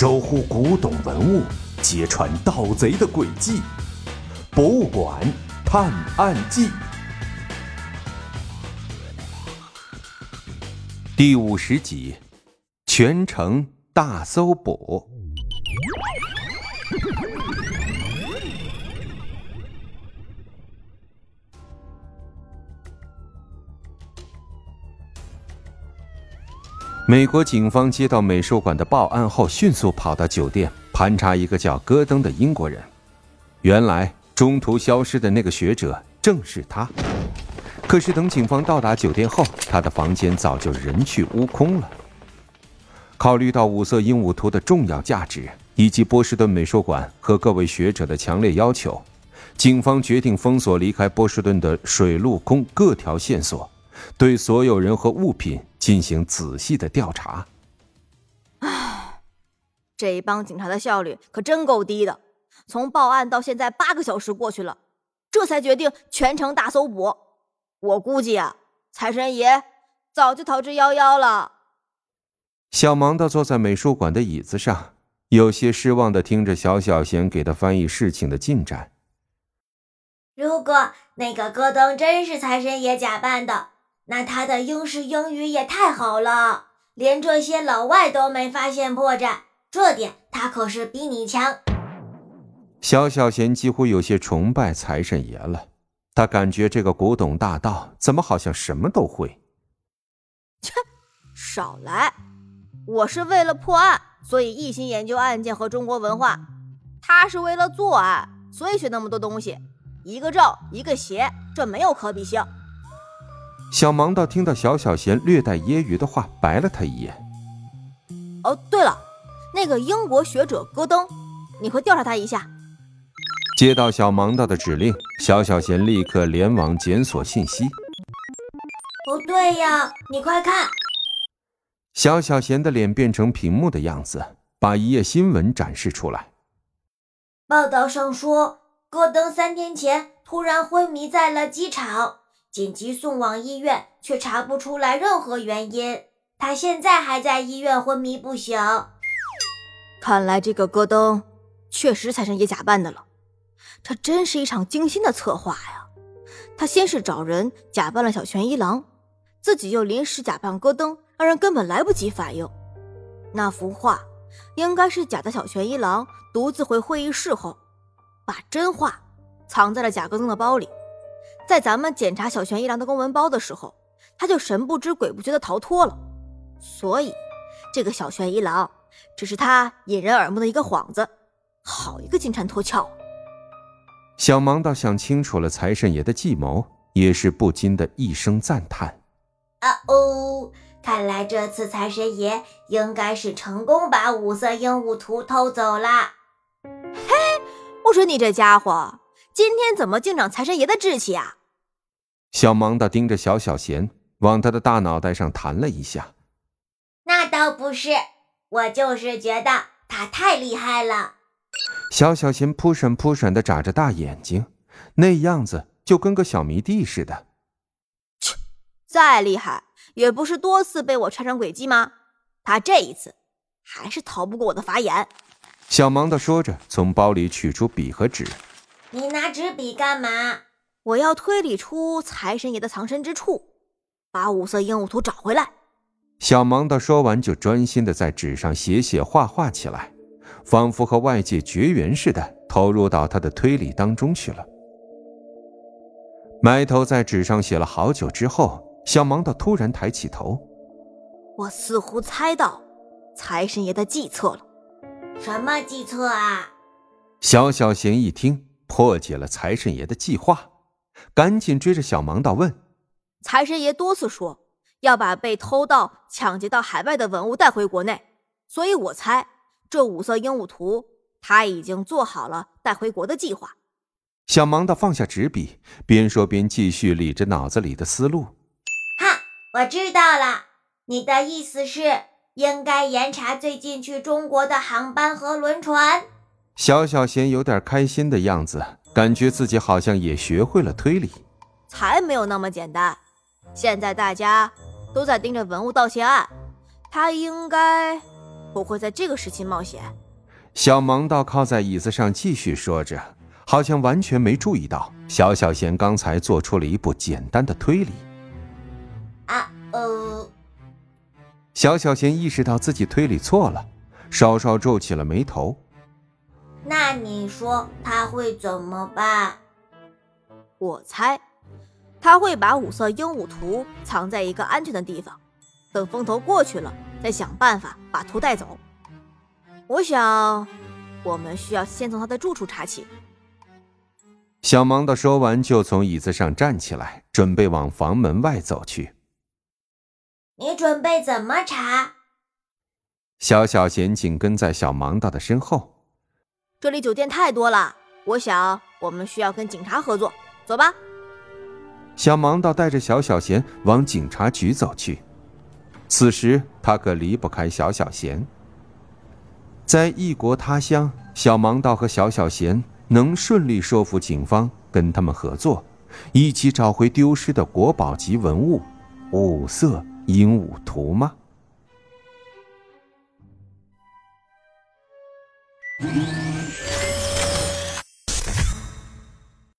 守护古董文物，揭穿盗贼的诡计。博物馆探案记第五十集：全城大搜捕。美国警方接到美术馆的报案后，迅速跑到酒店盘查一个叫戈登的英国人。原来中途消失的那个学者正是他。可是等警方到达酒店后，他的房间早就人去屋空了。考虑到五色鹦鹉图的重要价值，以及波士顿美术馆和各位学者的强烈要求，警方决定封锁离开波士顿的水陆空各条线索。对所有人和物品进行仔细的调查。唉，这帮警察的效率可真够低的，从报案到现在八个小时过去了，这才决定全城大搜捕。我估计啊，财神爷早就逃之夭夭了。小芒的坐在美术馆的椅子上，有些失望的听着小小贤给他翻译事情的进展。如果那个戈登真是财神爷假扮的。那他的英式英语也太好了，连这些老外都没发现破绽，这点他可是比你强。小小贤几乎有些崇拜财神爷了，他感觉这个古董大盗怎么好像什么都会。切，少来！我是为了破案，所以一心研究案件和中国文化；他是为了作案，所以学那么多东西。一个正，一个邪，这没有可比性。小盲道听到小小贤略带揶揄的话，白了他一眼。哦，对了，那个英国学者戈登，你快调查他一下。接到小盲道的指令，小小贤立刻联网检索信息。不对呀，你快看！小小贤的脸变成屏幕的样子，把一页新闻展示出来。报道上说，戈登三天前突然昏迷在了机场。紧急送往医院，却查不出来任何原因。他现在还在医院昏迷不醒。看来这个戈登确实财神爷假扮的了。这真是一场精心的策划呀！他先是找人假扮了小泉一郎，自己又临时假扮戈登，让人根本来不及反应。那幅画应该是假的，小泉一郎独自回会议室后，把真画藏在了假戈登的包里。在咱们检查小泉一郎的公文包的时候，他就神不知鬼不觉的逃脱了。所以，这个小泉一郎只是他引人耳目的一个幌子。好一个金蝉脱壳！小盲道想清楚了财神爷的计谋，也是不禁的一声赞叹：“啊哦，看来这次财神爷应该是成功把五色鹦鹉图偷走了。”嘿，我说你这家伙，今天怎么净长财神爷的志气啊？小盲的盯着小小贤，往他的大脑袋上弹了一下。那倒不是，我就是觉得他太厉害了。小小贤扑闪扑闪的眨着大眼睛，那样子就跟个小迷弟似的。切，再厉害也不是多次被我拆穿诡计吗？他这一次还是逃不过我的法眼。小盲的说着，从包里取出笔和纸。纸笔干嘛？我要推理出财神爷的藏身之处，把五色鹦鹉图找回来。小盲道说完，就专心的在纸上写写画画起来，仿佛和外界绝缘似的，投入到他的推理当中去了。埋头在纸上写了好久之后，小盲道突然抬起头：“我似乎猜到财神爷的计策了。”“什么计策啊？”小小贤一听，破解了财神爷的计划。赶紧追着小盲道问：“财神爷多次说要把被偷盗、抢劫到海外的文物带回国内，所以我猜这五色鹦鹉图他已经做好了带回国的计划。”小盲道放下纸笔，边说边继续理着脑子里的思路：“哈，我知道了，你的意思是应该严查最近去中国的航班和轮船。”小小贤有点开心的样子。感觉自己好像也学会了推理，才没有那么简单。现在大家都在盯着文物盗窃案，他应该不会在这个时期冒险。小盲道靠在椅子上继续说着，好像完全没注意到小小贤刚才做出了一步简单的推理。啊，呃，小小贤意识到自己推理错了，稍稍皱起了眉头。那你说他会怎么办？我猜，他会把五色鹦鹉图藏在一个安全的地方，等风头过去了，再想办法把图带走。我想，我们需要先从他的住处查起。小盲道说完，就从椅子上站起来，准备往房门外走去。你准备怎么查？小小贤紧跟在小盲道的身后。这里酒店太多了，我想我们需要跟警察合作。走吧。小盲道带着小小贤往警察局走去。此时他可离不开小小贤。在异国他乡，小盲道和小小贤能顺利说服警方跟他们合作，一起找回丢失的国宝级文物——五色鹦鹉图吗？